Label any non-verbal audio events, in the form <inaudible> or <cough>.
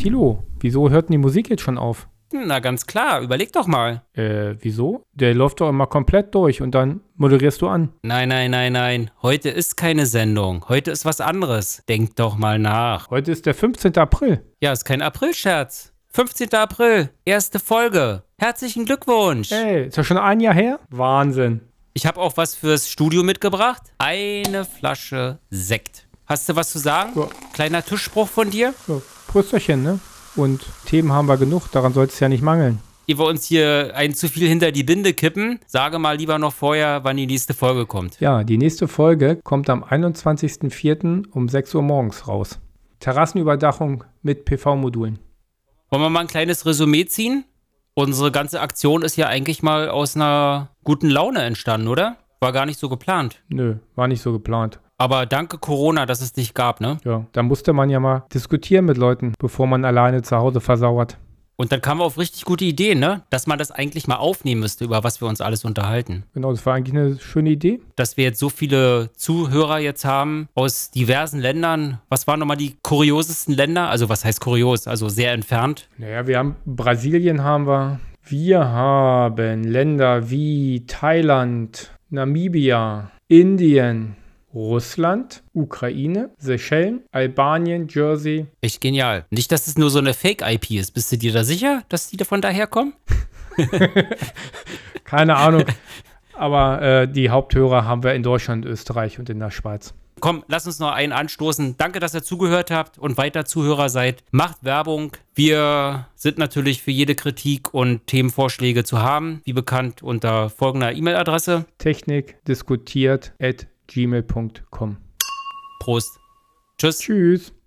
Tilo, wieso hört denn die Musik jetzt schon auf? Na ganz klar, überleg doch mal. Äh, wieso? Der läuft doch immer komplett durch und dann moderierst du an. Nein, nein, nein, nein. Heute ist keine Sendung. Heute ist was anderes. Denk doch mal nach. Heute ist der 15. April. Ja, ist kein Aprilscherz. 15. April, erste Folge. Herzlichen Glückwunsch. Ey, ist ja schon ein Jahr her? Wahnsinn. Ich habe auch was fürs Studio mitgebracht. Eine Flasche Sekt. Hast du was zu sagen? Ja. Kleiner Tischspruch von dir? So, Prösterchen, ne? Und Themen haben wir genug, daran soll es ja nicht mangeln. Ehe wir uns hier ein zu viel hinter die Binde kippen, sage mal lieber noch vorher, wann die nächste Folge kommt. Ja, die nächste Folge kommt am 21.04. um 6 Uhr morgens raus. Terrassenüberdachung mit PV-Modulen. Wollen wir mal ein kleines Resümee ziehen? Unsere ganze Aktion ist ja eigentlich mal aus einer guten Laune entstanden, oder? War gar nicht so geplant. Nö, war nicht so geplant. Aber danke Corona, dass es dich gab, ne? Ja, da musste man ja mal diskutieren mit Leuten, bevor man alleine zu Hause versauert. Und dann kamen wir auf richtig gute Ideen, ne? Dass man das eigentlich mal aufnehmen müsste, über was wir uns alles unterhalten. Genau, das war eigentlich eine schöne Idee. Dass wir jetzt so viele Zuhörer jetzt haben aus diversen Ländern. Was waren nochmal die kuriosesten Länder? Also was heißt kurios? Also sehr entfernt. Naja, wir haben Brasilien haben wir. Wir haben Länder wie Thailand, Namibia, Indien, Russland, Ukraine, Seychellen, Albanien, Jersey. Echt genial. Nicht, dass es nur so eine Fake-IP ist. Bist du dir da sicher, dass die davon daherkommen? <laughs> Keine Ahnung. Aber äh, die Haupthörer haben wir in Deutschland, Österreich und in der Schweiz. Komm, lass uns noch einen anstoßen. Danke, dass ihr zugehört habt und weiter Zuhörer seid. Macht Werbung. Wir sind natürlich für jede Kritik und Themenvorschläge zu haben, wie bekannt unter folgender E-Mail-Adresse. Technik diskutiert at gmail.com. Prost. Tschüss. Tschüss.